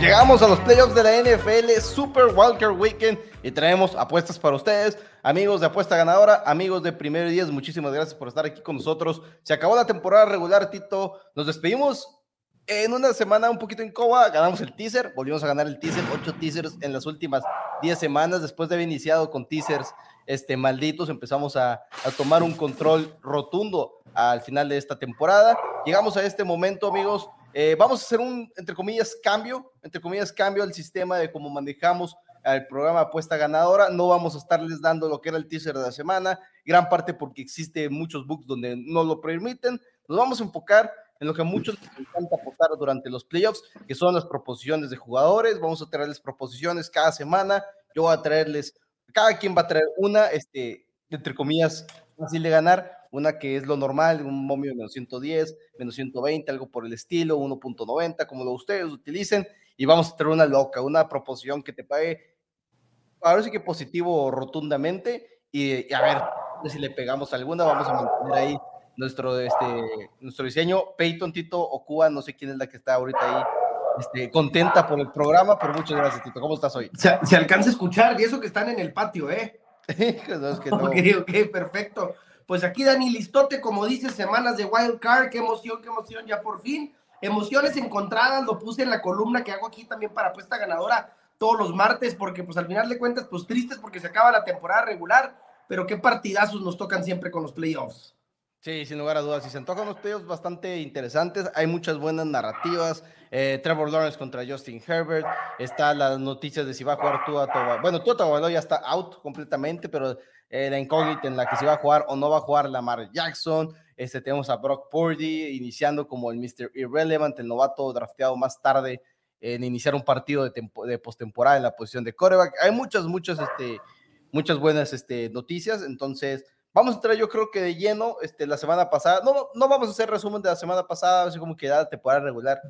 Llegamos a los playoffs de la NFL Super Walker Weekend y traemos apuestas para ustedes. Amigos de Apuesta Ganadora, amigos de Primero y Diez, muchísimas gracias por estar aquí con nosotros. Se acabó la temporada regular, Tito. Nos despedimos en una semana un poquito incómoda, ganamos el teaser, volvimos a ganar el teaser, ocho teasers en las últimas diez semanas, después de haber iniciado con teasers este, malditos, empezamos a, a, tomar un control rotundo al final de esta temporada. Llegamos a este momento, amigos, eh, vamos a hacer un, entre comillas, cambio, entre comillas, cambio al sistema de cómo manejamos el programa Apuesta Ganadora. No vamos a estarles dando lo que era el teaser de la semana, gran parte porque existe muchos books donde no lo permiten. Nos vamos a enfocar en lo que a muchos les encanta apostar durante los playoffs, que son las proposiciones de jugadores. Vamos a traerles proposiciones cada semana. Yo voy a traerles, cada quien va a traer una, este, entre comillas, fácil de ganar, una que es lo normal, un momio de menos 110, menos 120, algo por el estilo, 1.90, como lo ustedes utilicen, y vamos a traer una loca, una proposición que te pague, ahora sí que positivo rotundamente, y, a ver si le pegamos alguna, vamos a mantener ahí nuestro, este, nuestro diseño. Peyton, Tito o Cuba, no sé quién es la que está ahorita ahí este, contenta por el programa, pero muchas gracias, Tito. ¿Cómo estás hoy? Se, se alcanza a escuchar, y eso que están en el patio, ¿eh? no, es que no. Ok, ok, perfecto. Pues aquí Dani Listote, como dice, semanas de Wild Card, qué emoción, qué emoción, ya por fin. Emociones encontradas, lo puse en la columna que hago aquí también para apuesta ganadora todos los martes, porque pues al final de cuentas, pues tristes porque se acaba la temporada regular, pero qué partidazos nos tocan siempre con los playoffs. Sí, sin lugar a dudas. Y se antojan unos playoffs bastante interesantes. Hay muchas buenas narrativas. Eh, Trevor Lawrence contra Justin Herbert. Está las noticias de si va a jugar Tua Tagovailoa. Bueno, Tua Tagovailoa ya está out completamente, pero eh, la incógnita en la que se va a jugar o no va a jugar Lamar Jackson. Este, tenemos a Brock Purdy iniciando como el Mr. Irrelevant, el novato drafteado más tarde en iniciar un partido de, de postemporada en la posición de coreback. Hay muchas, muchas, este, muchas buenas este, noticias. Entonces, Vamos a entrar, yo creo que de lleno, este, la semana pasada. No, no vamos a hacer resumen de la semana pasada, así como que la temporada regular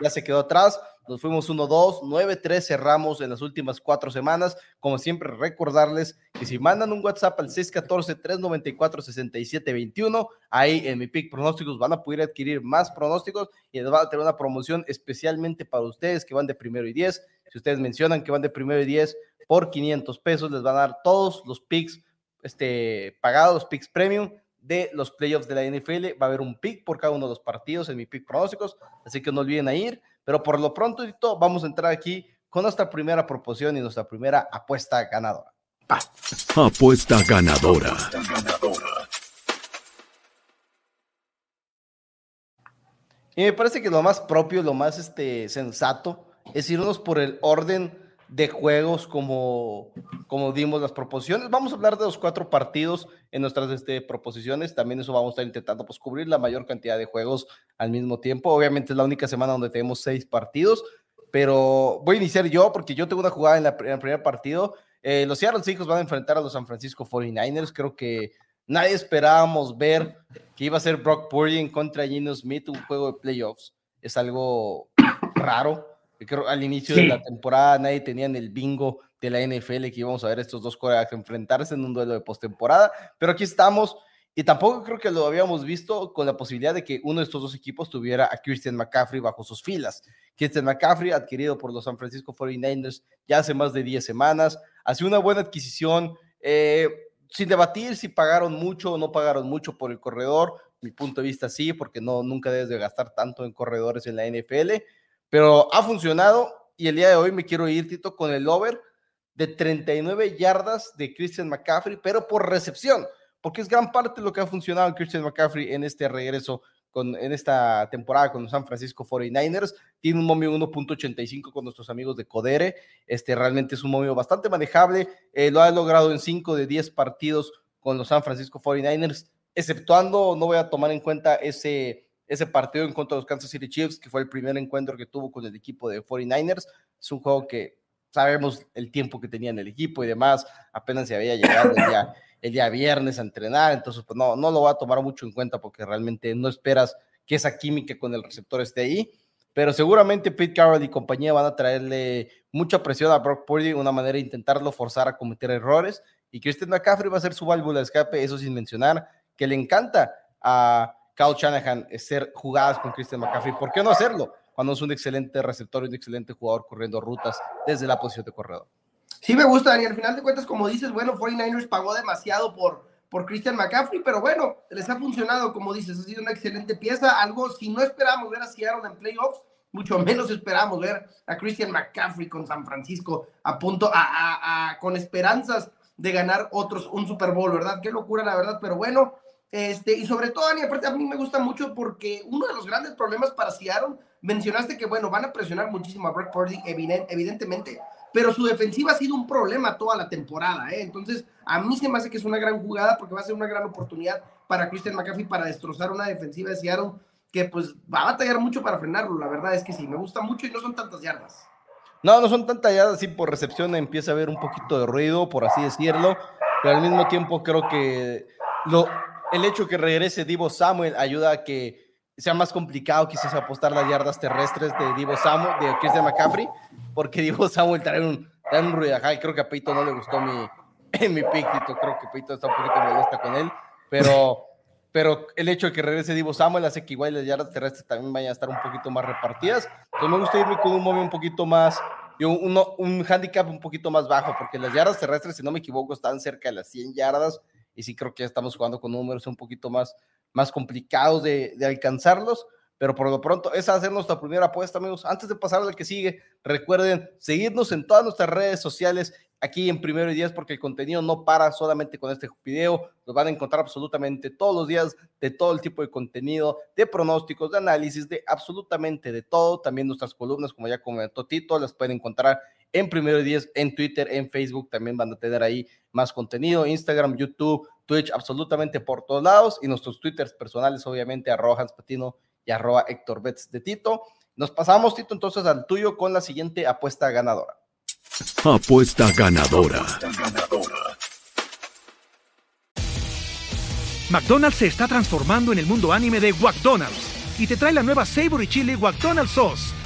ya se quedó atrás. Nos fuimos 1-2, 9-3 cerramos en las últimas cuatro semanas. Como siempre, recordarles que si mandan un WhatsApp al 614-394-6721, ahí en mi pick pronósticos van a poder adquirir más pronósticos y les va a tener una promoción especialmente para ustedes que van de primero y 10. Si ustedes mencionan que van de primero y 10 por 500 pesos, les van a dar todos los picks este, pagados, picks premium de los playoffs de la NFL. Va a haber un pick por cada uno de los partidos en mi pick pronósticos, así que no olviden a ir. Pero por lo pronto, vamos a entrar aquí con nuestra primera proposición y nuestra primera apuesta ganadora. Apuesta ganadora. Y me parece que lo más propio, lo más este, sensato, es irnos por el orden de juegos como, como dimos las proposiciones. Vamos a hablar de los cuatro partidos en nuestras este, proposiciones. También eso vamos a estar intentando pues, cubrir la mayor cantidad de juegos al mismo tiempo. Obviamente es la única semana donde tenemos seis partidos, pero voy a iniciar yo porque yo tengo una jugada en, la, el primer partido. Eh, los Seattle Seahawks van a enfrentar a los San Francisco 49ers. Creo que nadie esperábamos ver que iba a ser Brock Purdy en contra Gino Smith, un juego de playoffs. Es algo raro Creo al inicio de la temporada nadie tenía en el bingo de la NFL que íbamos a ver estos dos corebacks enfrentarse en un duelo de postemporada, pero aquí estamos y tampoco creo que lo habíamos visto con la posibilidad de que uno de estos dos equipos tuviera a Christian McCaffrey bajo sus filas. Christian McCaffrey, adquirido por los San Francisco 49ers ya hace más de 10 semanas, hace una buena adquisición, eh, sin debatir si pagaron mucho o no pagaron mucho por el corredor, mi punto de vista sí, porque no, nunca debes de gastar tanto en corredores en la NFL, pero ha funcionado y el día de hoy me quiero ir, Tito, con el over de 39 yardas de Christian McCaffrey, pero por recepción, porque es gran parte lo que ha funcionado en Christian McCaffrey en este regreso con, en esta temporada con los San Francisco 49ers. Tiene un momio 1.85 con nuestros amigos de Codere. Este realmente es un momio bastante manejable. Eh, lo ha logrado en 5 de 10 partidos con los San Francisco 49ers, exceptuando, no voy a tomar en cuenta ese, ese partido en contra de los Kansas City Chiefs, que fue el primer encuentro que tuvo con el equipo de 49ers. Es un juego que sabemos el tiempo que tenía en el equipo y demás, apenas se había llegado el día, el día viernes a entrenar, entonces pues no, no lo va a tomar mucho en cuenta porque realmente no esperas que esa química con el receptor esté ahí, pero seguramente Pete Carroll y compañía van a traerle mucha presión a Brock Purdy, una manera de intentarlo forzar a cometer errores, y Christian McCaffrey va a ser su válvula de escape, eso sin mencionar que le encanta a Kyle Shanahan hacer jugadas con Christian McCaffrey, ¿por qué no hacerlo? cuando es un excelente receptor y un excelente jugador corriendo rutas desde la posición de corredor. Sí me gusta, Daniel. Al final de cuentas, como dices, bueno, 49ers pagó demasiado por, por Christian McCaffrey, pero bueno, les ha funcionado, como dices, ha sido una excelente pieza. Algo, si no esperamos ver a Seattle en playoffs, mucho menos esperamos ver a Christian McCaffrey con San Francisco a punto, con esperanzas de ganar otros, un Super Bowl, ¿verdad? Qué locura, la verdad, pero bueno, este, y sobre todo, Dani, aparte a mí me gusta mucho porque uno de los grandes problemas para Seattle mencionaste que, bueno, van a presionar muchísimo a Brock Purdy, evidentemente, pero su defensiva ha sido un problema toda la temporada, ¿eh? Entonces, a mí se me hace que es una gran jugada porque va a ser una gran oportunidad para Christian McCaffrey para destrozar una defensiva de Seattle que, pues, va a batallar mucho para frenarlo. La verdad es que sí, me gusta mucho y no son tantas yardas. No, no son tantas yardas, sí, por recepción empieza a haber un poquito de ruido, por así decirlo, pero al mismo tiempo creo que lo, el hecho que regrese Divo Samuel ayuda a que sea más complicado quizás apostar las yardas terrestres de Divo Samuel, de Christian McCaffrey, porque Divo Samuel trae un, trae un ruido. creo que a Peito no le gustó mi, mi piquito, creo que Peito está un poquito molesto con él, pero, pero el hecho de que regrese Divo Samuel hace que igual las yardas terrestres también vayan a estar un poquito más repartidas. Entonces me gusta irme con un momento un poquito más, un, un handicap un poquito más bajo, porque las yardas terrestres, si no me equivoco, están cerca de las 100 yardas, y sí creo que ya estamos jugando con números un poquito más más complicados de, alcanzarlos. Pero por lo pronto, esa va a nuestra primera apuesta, amigos. Antes de pasar al que sigue, recuerden seguirnos en todas nuestras redes sociales aquí en Primero y Días, porque el contenido no para solamente con este video. Nos van a encontrar absolutamente todos los días de todo el tipo de contenido, de pronósticos, de análisis, de absolutamente de todo. También nuestras columnas, como ya comentó Tito, las pueden encontrar en Primero y Días, en Twitter, en Facebook. También van a tener ahí más contenido, Instagram, YouTube, Twitch, absolutamente por todos lados y nuestros twitters personales, obviamente, arroba Hans Patino y arroba Héctor Betts de Tito. Nos pasamos, Tito, entonces al tuyo con la siguiente apuesta ganadora. Apuesta ganadora. McDonald's se está transformando en el mundo anime de McDonald's y te trae la nueva Savory Chili McDonald's Sauce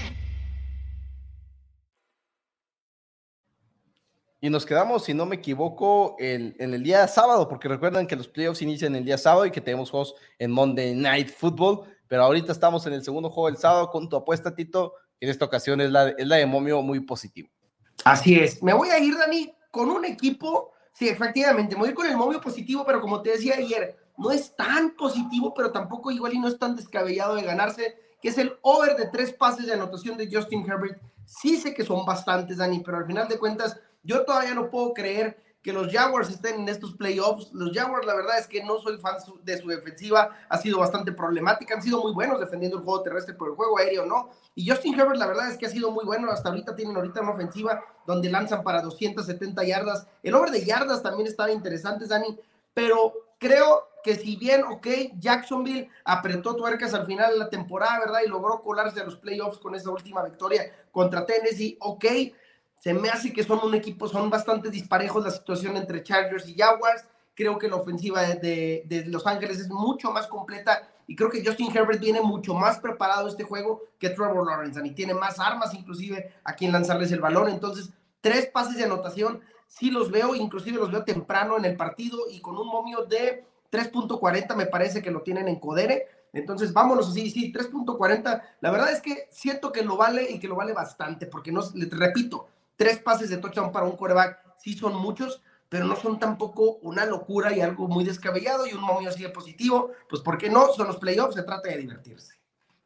Y nos quedamos, si no me equivoco, en el día sábado, porque recuerdan que los playoffs inician el día sábado y que tenemos juegos en Monday Night Football, pero ahorita estamos en el segundo juego del sábado con tu apuesta, Tito, en esta ocasión es la, es la de Momio muy positivo. Así es. Me voy a ir, Dani, con un equipo, sí, efectivamente, me voy con el Momio positivo, pero como te decía ayer, no es tan positivo, pero tampoco igual y no es tan descabellado de ganarse, que es el over de tres pases de anotación de Justin Herbert. Sí sé que son bastantes, Dani, pero al final de cuentas yo todavía no puedo creer que los Jaguars estén en estos playoffs. Los Jaguars, la verdad es que no soy fan de su defensiva, ha sido bastante problemática, han sido muy buenos defendiendo el juego terrestre, pero el juego aéreo no. Y Justin Herbert, la verdad es que ha sido muy bueno, hasta ahorita tienen ahorita una ofensiva donde lanzan para 270 yardas. El over de yardas también estaba interesante, Dani, pero creo que si bien, ok, Jacksonville apretó tuercas al final de la temporada, ¿verdad? Y logró colarse a los playoffs con esa última victoria contra Tennessee, ok se me hace que son un equipo, son bastante disparejos la situación entre Chargers y Jaguars. Creo que la ofensiva de, de, Los Ángeles es mucho más completa y creo que Justin Herbert viene mucho más preparado este juego que Trevor Lawrence y tiene más armas inclusive a quien lanzarles el balón. Entonces, tres pases de anotación, sí los veo, inclusive los veo temprano en el partido y con un momio de 3.40 me parece que lo tienen en Codere. Entonces, vámonos así, sí, 3.40. La verdad es que siento que lo vale y que lo vale bastante, porque no, les repito, tres pases de touchdown para un coreback sí son muchos, pero no son tampoco una locura y algo muy descabellado y un momio así de positivo. Pues, ¿por qué no? Son los playoffs, se trata de divertirse.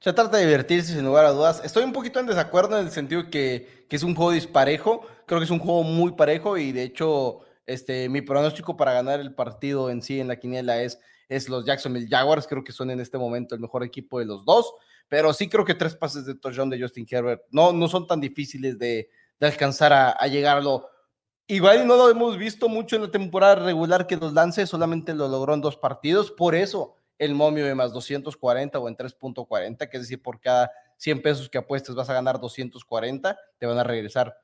Se trata de divertirse sin lugar a dudas. Estoy un poquito en desacuerdo en el sentido que, que es un juego disparejo. Creo que es un juego muy parejo y de hecho este, mi pronóstico para ganar el partido en sí en la quiniela es, es los Jacksonville Jaguars. Creo que son en este momento el mejor equipo de los dos. Pero sí creo que tres pases de touchdown de Justin Herbert no, no son tan difíciles de, de alcanzar a, a llegarlo. Igual no lo hemos visto mucho en la temporada regular que los lance, solamente lo logró en dos partidos. Por eso el momio de más 240 o en 3.40, que es decir, por cada 100 pesos que apuestes vas a ganar 240, te van a regresar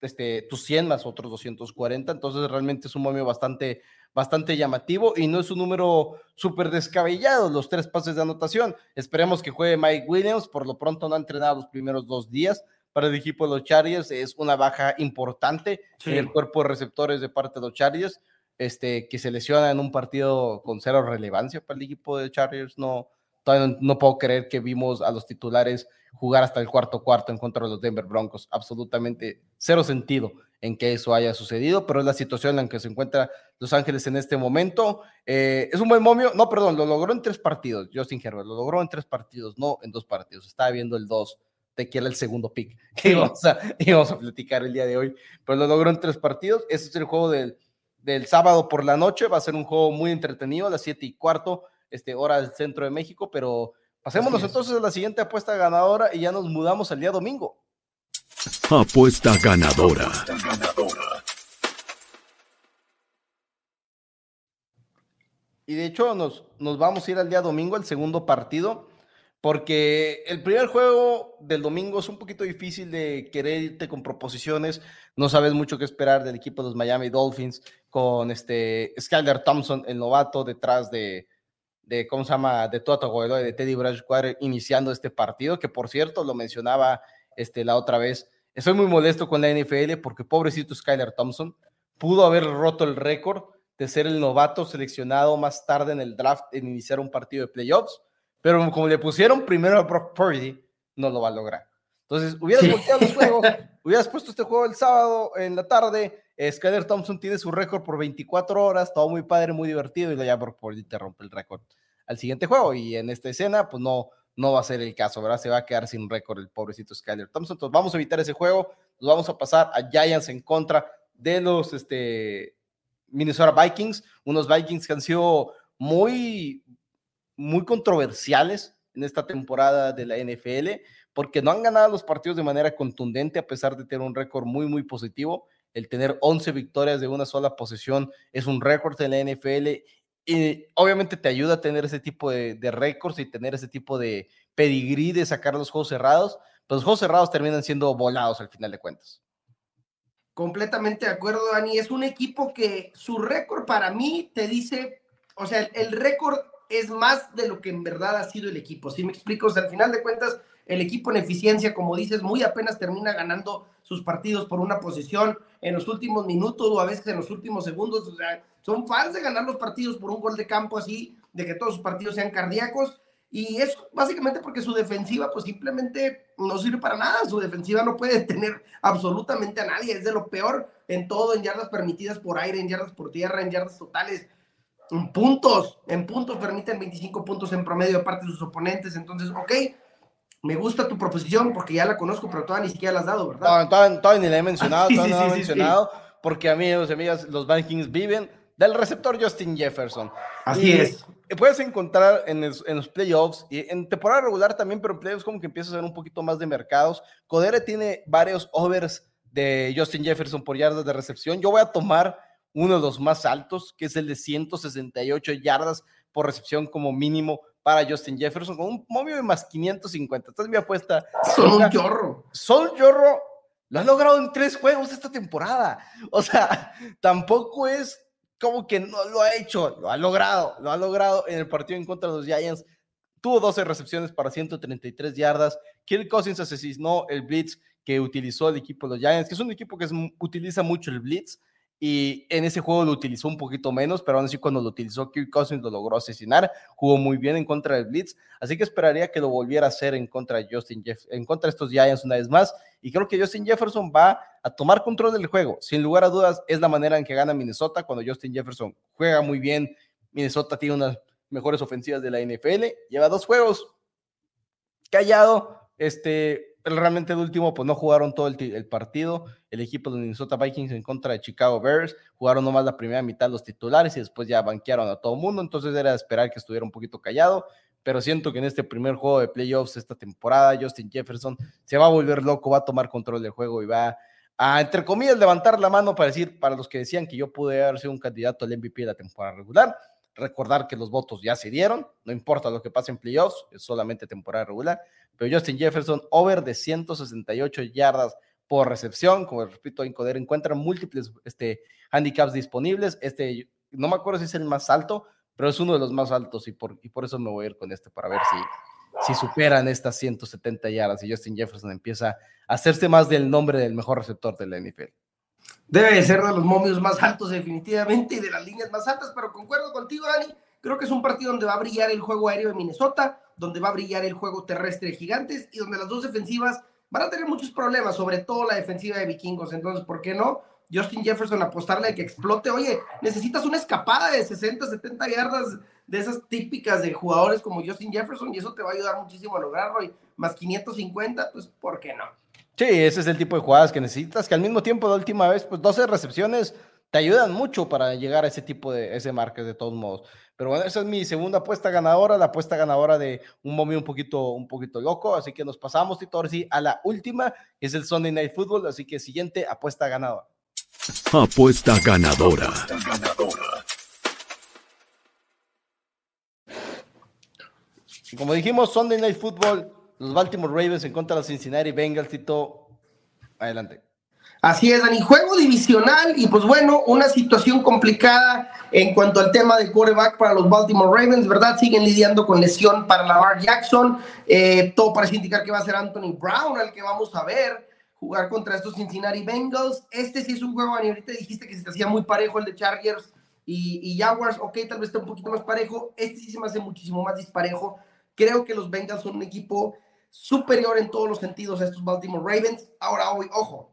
este, tus 100 más otros 240, entonces realmente es un momio bastante, bastante llamativo y no es un número súper descabellado, los tres pases de anotación. Esperemos que juegue Mike Williams, por lo pronto no ha entrenado los primeros dos días para el equipo de los Chargers, es una baja importante en el cuerpo de receptores de parte de los Chargers este, que se lesiona en un partido con cero relevancia para el equipo de Chargers. No, todavía no, puedo creer que vimos a los titulares jugar hasta el cuarto cuarto en contra de los Denver Broncos. Absolutamente cero sentido en que eso haya sucedido, pero es la situación en la que se encuentra Los Ángeles en este momento. Eh, es un buen momio, no, perdón, lo logró en tres partidos, Justin Herbert, lo logró en tres partidos, no en dos partidos. Estaba viendo el dos de que era el segundo pick que íbamos a, íbamos a platicar el día de hoy, pero lo logró en tres partidos. Ese es el juego del del sábado por la noche. Va a ser un juego muy entretenido a las 7 y cuarto, este, hora del centro de México, pero pasémonos entonces a la siguiente apuesta ganadora y ya nos mudamos al día domingo. Apuesta ganadora. Y de hecho nos, nos vamos a ir al día domingo, el segundo partido porque el primer juego del domingo es un poquito difícil de querer irte con proposiciones, no sabes mucho qué esperar del equipo de los Miami Dolphins con este Skyler Thompson, el novato, detrás de, de ¿cómo se llama?, de Toto de Teddy Bridgewater, iniciando este partido, que por cierto, lo mencionaba este, la otra vez, estoy muy molesto con la NFL porque pobrecito Skyler Thompson pudo haber roto el récord de ser el novato seleccionado más tarde en el draft en iniciar un partido de playoffs, pero como le pusieron primero a Brock Purdy, no lo va a lograr. Entonces, hubieras volteado los juegos, hubieras puesto este juego el sábado en la tarde. Skyler Thompson tiene su récord por 24 horas, todo muy padre, muy divertido, y ya Brock Purdy te rompe el récord al siguiente juego. Y en esta escena, pues no, no va a ser el caso, ¿verdad? Se va a quedar sin récord el pobrecito Skyler Thompson. Entonces, vamos a evitar ese juego. Nos vamos a pasar a Giants en contra de los este, Minnesota Vikings, unos Vikings que han sido muy, muy controversiales en esta temporada de la NFL, porque no han ganado los partidos de manera contundente a pesar de tener un récord muy, muy positivo. El tener 11 victorias de una sola posesión es un récord en la NFL y obviamente te ayuda a tener ese tipo de, récords y tener ese tipo de pedigrí de sacar los juegos cerrados, pero los juegos cerrados terminan siendo volados al final de cuentas. Completamente de acuerdo, Dani. Es un equipo que su récord para mí te dice, o sea, el récord es más de lo que en verdad ha sido el equipo. Si me explico? O sea, al final de cuentas, el equipo en eficiencia, como dices, muy apenas termina ganando sus partidos por una posición en los últimos minutos o a veces en los últimos segundos. O sea, son fans de ganar los partidos por un gol de campo así, de que todos sus partidos sean cardíacos. Y es básicamente porque su defensiva, pues simplemente no sirve para nada. Su defensiva no puede tener absolutamente a nadie. Es de lo peor en todo, en yardas permitidas por aire, en yardas por tierra, en yardas totales en puntos, en puntos permiten 25 puntos en promedio de parte de sus oponentes. Entonces, ok, me gusta tu proposición porque ya la conozco, pero todavía ni siquiera la has dado, ¿verdad? todavía, ni la he mencionado, todavía no la he mencionado, porque amigos y amigas, los Vikings viven del receptor Justin Jefferson. Así es. Puedes encontrar en, los playoffs y en temporada regular también, pero en playoffs como que empieza a ser un poquito más de mercados. Codere tiene varios overs de Justin Jefferson por yardas de recepción. Yo voy a tomar uno de los más altos, que es el de 168 yardas por recepción como mínimo para Justin Jefferson, con un de más 550. Entonces mi apuesta. Son un chorro. Son un. Lo ha logrado en tres juegos esta temporada. O sea, tampoco es como que no lo ha hecho, lo ha logrado, lo ha logrado en el partido en contra de los Giants. Tuvo 12 recepciones para 133 yardas. Kirk Cousins asesinó el blitz que utilizó el equipo de los Giants, que es un equipo que utiliza mucho el blitz y en ese juego lo utilizó un poquito menos, pero aún así cuando lo utilizó Kirk Cousins lo logró asesinar, jugó muy bien en contra del Blitz, así que esperaría que lo volviera a hacer en contra de Justin en contra estos Giants una vez más, y creo que Justin Jefferson va a tomar control del juego, sin lugar a dudas es la manera en que gana Minnesota cuando Justin Jefferson juega muy bien, Minnesota tiene unas mejores ofensivas de la NFL, lleva dos juegos callado, este, realmente el último, pues no jugaron todo el, partido. El equipo de Minnesota Vikings en contra de Chicago Bears jugaron nomás la primera mitad los titulares y después ya banquearon a todo el mundo. Entonces era esperar que estuviera un poquito callado. Pero siento que en este primer juego de playoffs esta temporada, Justin Jefferson se va a volver loco, va a tomar control del juego y va a, entre comillas, levantar la mano para decir, para los que decían que yo pude haber sido un candidato al MVP de la temporada regular, recordar que los votos ya se dieron, no importa lo que pase en playoffs, es solamente temporada regular, pero Justin Jefferson, over de 168 yardas por recepción, como repito, Encoder encuentra múltiples este, handicaps disponibles, este, no me acuerdo si es el más alto, pero es uno de los más altos y por, y por eso me voy a ir con este para ver si, si superan estas 170 yardas y Justin Jefferson empieza a hacerse más del nombre del mejor receptor de la NFL. Debe de ser de los momios más altos definitivamente y de las líneas más altas, pero concuerdo contigo, Dani. Creo que es un partido donde va a brillar el juego aéreo de Minnesota, donde va a brillar el juego terrestre de Gigantes y donde las dos defensivas van a tener muchos problemas, sobre todo la defensiva de Vikingos. Entonces, ¿por qué no? Justin Jefferson apostarle a que explote. Oye, necesitas una escapada de 60, 70 yardas de esas típicas de jugadores como Justin Jefferson y eso te va a ayudar muchísimo a lograrlo. Y más 550, pues, ¿por qué no? Sí, ese es el tipo de jugadas que necesitas, que al mismo tiempo la última vez, pues 12 recepciones te ayudan mucho para llegar a ese tipo de, ese marque de todos modos. Pero bueno, esa es mi segunda apuesta ganadora, la apuesta ganadora de un momio un poquito, un poquito loco, así que nos pasamos, Tito, ahora sí, a la última, es el Sunday Night Football, así que siguiente, apuesta ganadora. Apuesta ganadora. Como dijimos, Sunday Night Football los Baltimore Ravens en contra de los Cincinnati Bengals, Tito. Adelante. Así es, Dani. Juego divisional y pues bueno, una situación complicada en cuanto al tema de quarterback para los Baltimore Ravens, ¿verdad? Siguen lidiando con lesión para Lamar Jackson. Eh, todo parece indicar que va a ser Anthony Brown, al que vamos a ver jugar contra estos Cincinnati Bengals. Este sí es un juego, Dani. Ahorita dijiste que se te hacía muy parejo el de Chargers y, y Jaguars. Ok, tal vez esté un poquito más parejo. Este sí se me hace muchísimo más disparejo. Creo que los Bengals son un equipo superior en todos los sentidos a estos Baltimore Ravens. Ahora, hoy, ojo,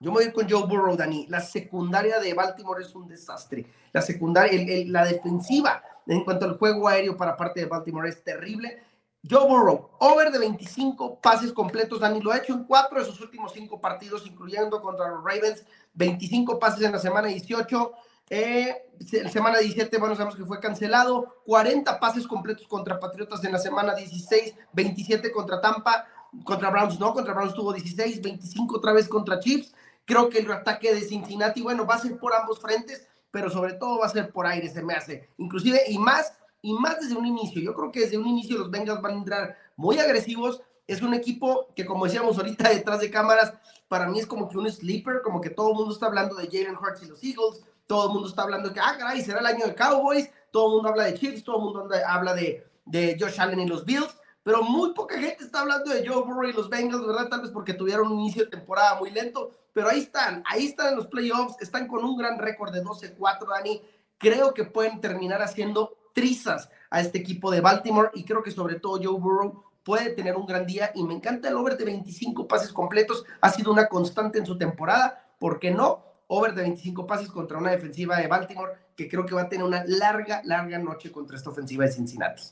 yo me voy con Joe Burrow, Dani. La secundaria de Baltimore es un desastre. La secundaria, la defensiva en cuanto al juego aéreo para parte de Baltimore es terrible. Joe Burrow, over de 25 pases completos, Dani. Lo ha hecho en cuatro de sus últimos cinco partidos, incluyendo contra los Ravens. 25 pases en la semana 18. Eh, semana 17, bueno, sabemos que fue cancelado. 40 pases completos contra Patriotas en la semana 16, 27 contra Tampa, contra Browns no, contra Browns tuvo 16, 25 otra vez contra Chiefs. Creo que el ataque de Cincinnati, bueno, va a ser por ambos frentes, pero sobre todo va a ser por aire, se me hace. Inclusive, y más, y más desde un inicio. Yo creo que desde un inicio los Bengals van a entrar muy agresivos. Es un equipo que, como decíamos ahorita detrás de cámaras, para mí es como que un sleeper, como que todo el mundo está hablando de Jalen Hurts y los Eagles todo el mundo está hablando de que, ah, caray, será el año de Cowboys, todo el mundo habla de Chiefs, todo el mundo habla de, de Josh Allen y los Bills, pero muy poca gente está hablando de Joe Burrow y los Bengals, ¿verdad? Tal vez porque tuvieron un inicio de temporada muy lento, pero ahí están, ahí están en los playoffs, están con un gran récord de 12-4, Dani. Creo que pueden terminar haciendo trizas a este equipo de Baltimore y creo que sobre todo Joe Burrow puede tener un gran día y me encanta el over de 25 pases completos, ha sido una constante en su temporada, ¿por qué no? Over de 25 pases contra una defensiva de Baltimore que creo que va a tener una larga, larga noche contra esta ofensiva de Cincinnati.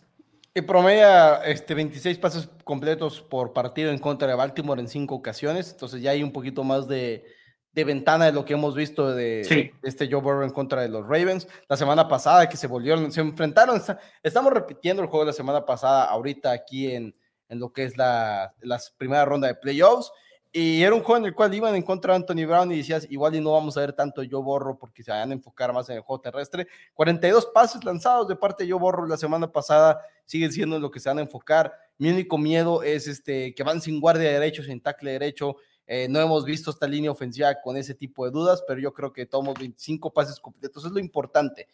Y promedia este, 26 pases completos por partido en contra de Baltimore en cinco ocasiones, entonces ya hay un poquito más de, de ventana de lo que hemos visto de, este Joe Burrow en contra de los Ravens. La semana pasada que se volvieron, se enfrentaron, estamos repitiendo el juego de la semana pasada ahorita aquí en, en lo que es la, la primera ronda de playoffs y era un juego en el cual iban en contra de Anthony Brown y decías, igual y no vamos a ver tanto yo borro porque se van a enfocar más en el juego terrestre. 42 pases lanzados de parte de yo borro la semana pasada siguen siendo en lo que se van a enfocar. Mi único miedo es este, que van sin guardia derecho, sin tackle derecho. Eh, no hemos visto esta línea ofensiva con ese tipo de dudas, pero yo creo que tomamos 25 pases completos, es lo importante.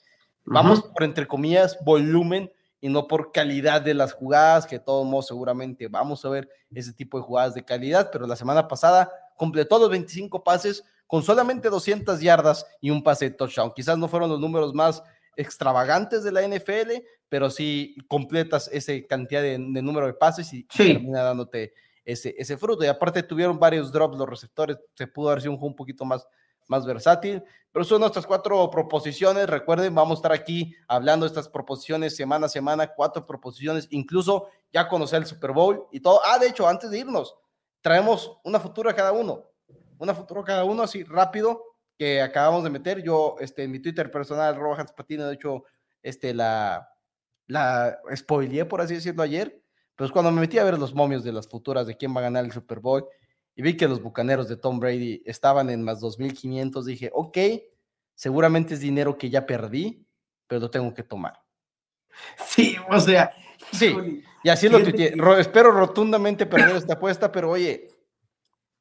Vamos por, entre comillas, volumen y no por calidad de las jugadas, que de todos modos seguramente vamos a ver ese tipo de jugadas de calidad, pero la semana pasada completó los 25 pases con solamente 200 yardas y un pase de touchdown. Quizás no fueron los números más extravagantes de la NFL, pero sí completas esa cantidad de, número de pases y termina dándote ese, ese fruto. Y aparte tuvieron varios drops los receptores, se pudo haber sido un juego un poquito más, más versátil. Pero son nuestras cuatro proposiciones. Recuerden, vamos a estar aquí hablando de estas proposiciones semana a semana, cuatro proposiciones, incluso ya conocer el Super Bowl y todo. Ah, de hecho, antes de irnos, traemos una futura cada uno. Una futura cada uno, así rápido, que acabamos de meter. Yo, este, en mi Twitter personal, Rojas Patino, de hecho, este, la, la spoileé, por así decirlo, ayer. Pero es cuando me metí a ver los momios de las futuras de quién va a ganar el Super Bowl y vi que los bucaneros de Tom Brady estaban en más 2.500, dije, ok, seguramente es dinero que ya perdí, pero lo tengo que tomar. Sí, o sea. Sí, y así lo tuiteé. espero rotundamente perder esta apuesta, pero oye,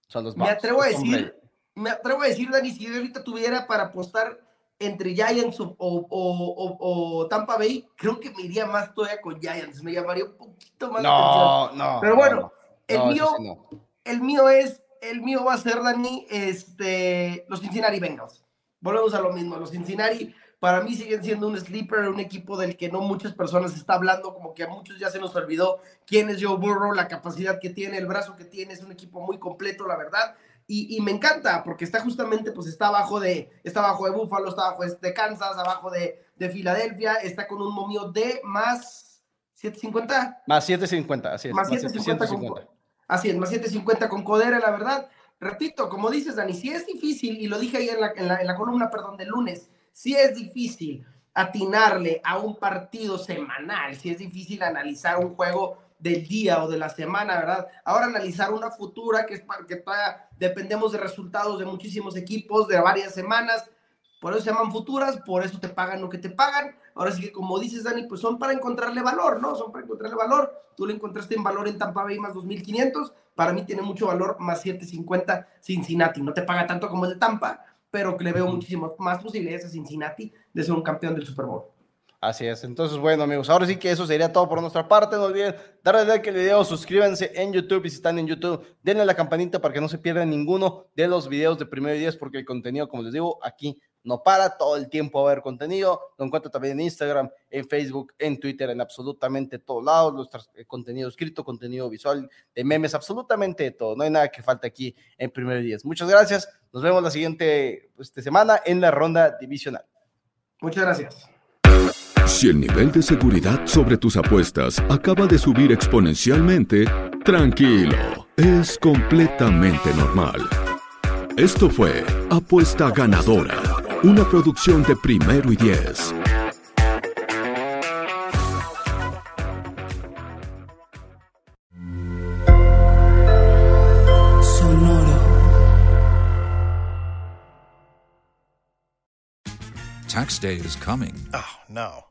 son los Me atrevo a decir, me atrevo a decir, Dani, si yo ahorita tuviera para apostar entre Giants o, o, Tampa Bay, creo que me iría más todavía con Giants, me llamaría un poquito más. No, no. Pero bueno, el mío el mío es, el mío va a ser, Dani, este, los Cincinnati Bengals. Volvemos a lo mismo, los Cincinnati para mí siguen siendo un sleeper, un equipo del que no muchas personas está hablando, como que a muchos ya se nos olvidó quién es Joe Burrow, la capacidad que tiene, el brazo que tiene, es un equipo muy completo, la verdad. Y, me encanta porque está justamente, pues está abajo de, está abajo de Buffalo, está abajo de Kansas, abajo de, de Filadelfia, está con un momio de más 750. Más 750, así es. Más, 750. Así es, más 750 con Codera, la verdad. Repito, como dices, Dani, si es difícil, y lo dije ahí en la, en la, columna, perdón, del lunes, si es difícil atinarle a un partido semanal, si es difícil analizar un juego del día o de la semana, ¿verdad? Ahora analizar una futura que es para que dependemos de resultados de muchísimos equipos, de varias semanas, por eso se llaman futuras, por eso te pagan lo que te pagan. Ahora sí que como dices, Dani, pues son para encontrarle valor, ¿no? Son para encontrarle valor. Tú le encontraste en valor en Tampa Bay más 2.500. Para mí tiene mucho valor más 750 Cincinnati. No te paga tanto como el de Tampa, pero que le veo muchísimas más posibilidades a Cincinnati de ser un campeón del Super Bowl. Así es. Entonces, bueno, amigos, ahora sí que eso sería todo por nuestra parte. No olviden darle like al video, suscríbanse en YouTube y si están en YouTube, denle a la campanita para que no se pierdan ninguno de los videos de primero y diez, porque el contenido, como les digo, aquí no para, todo el tiempo a ver contenido, lo encuentro también en Instagram, en Facebook, en Twitter, en absolutamente todos lados, nuestro eh, contenido escrito, contenido visual, de memes, absolutamente de todo, no hay nada que falte aquí en Primer 10. Muchas gracias, nos vemos la siguiente este, semana en la ronda divisional. Muchas gracias. Si el nivel de seguridad sobre tus apuestas acaba de subir exponencialmente, tranquilo, es completamente normal. Esto fue Apuesta Ganadora una producción de primero y diez. Sonoro. Tax day is coming. Oh, no.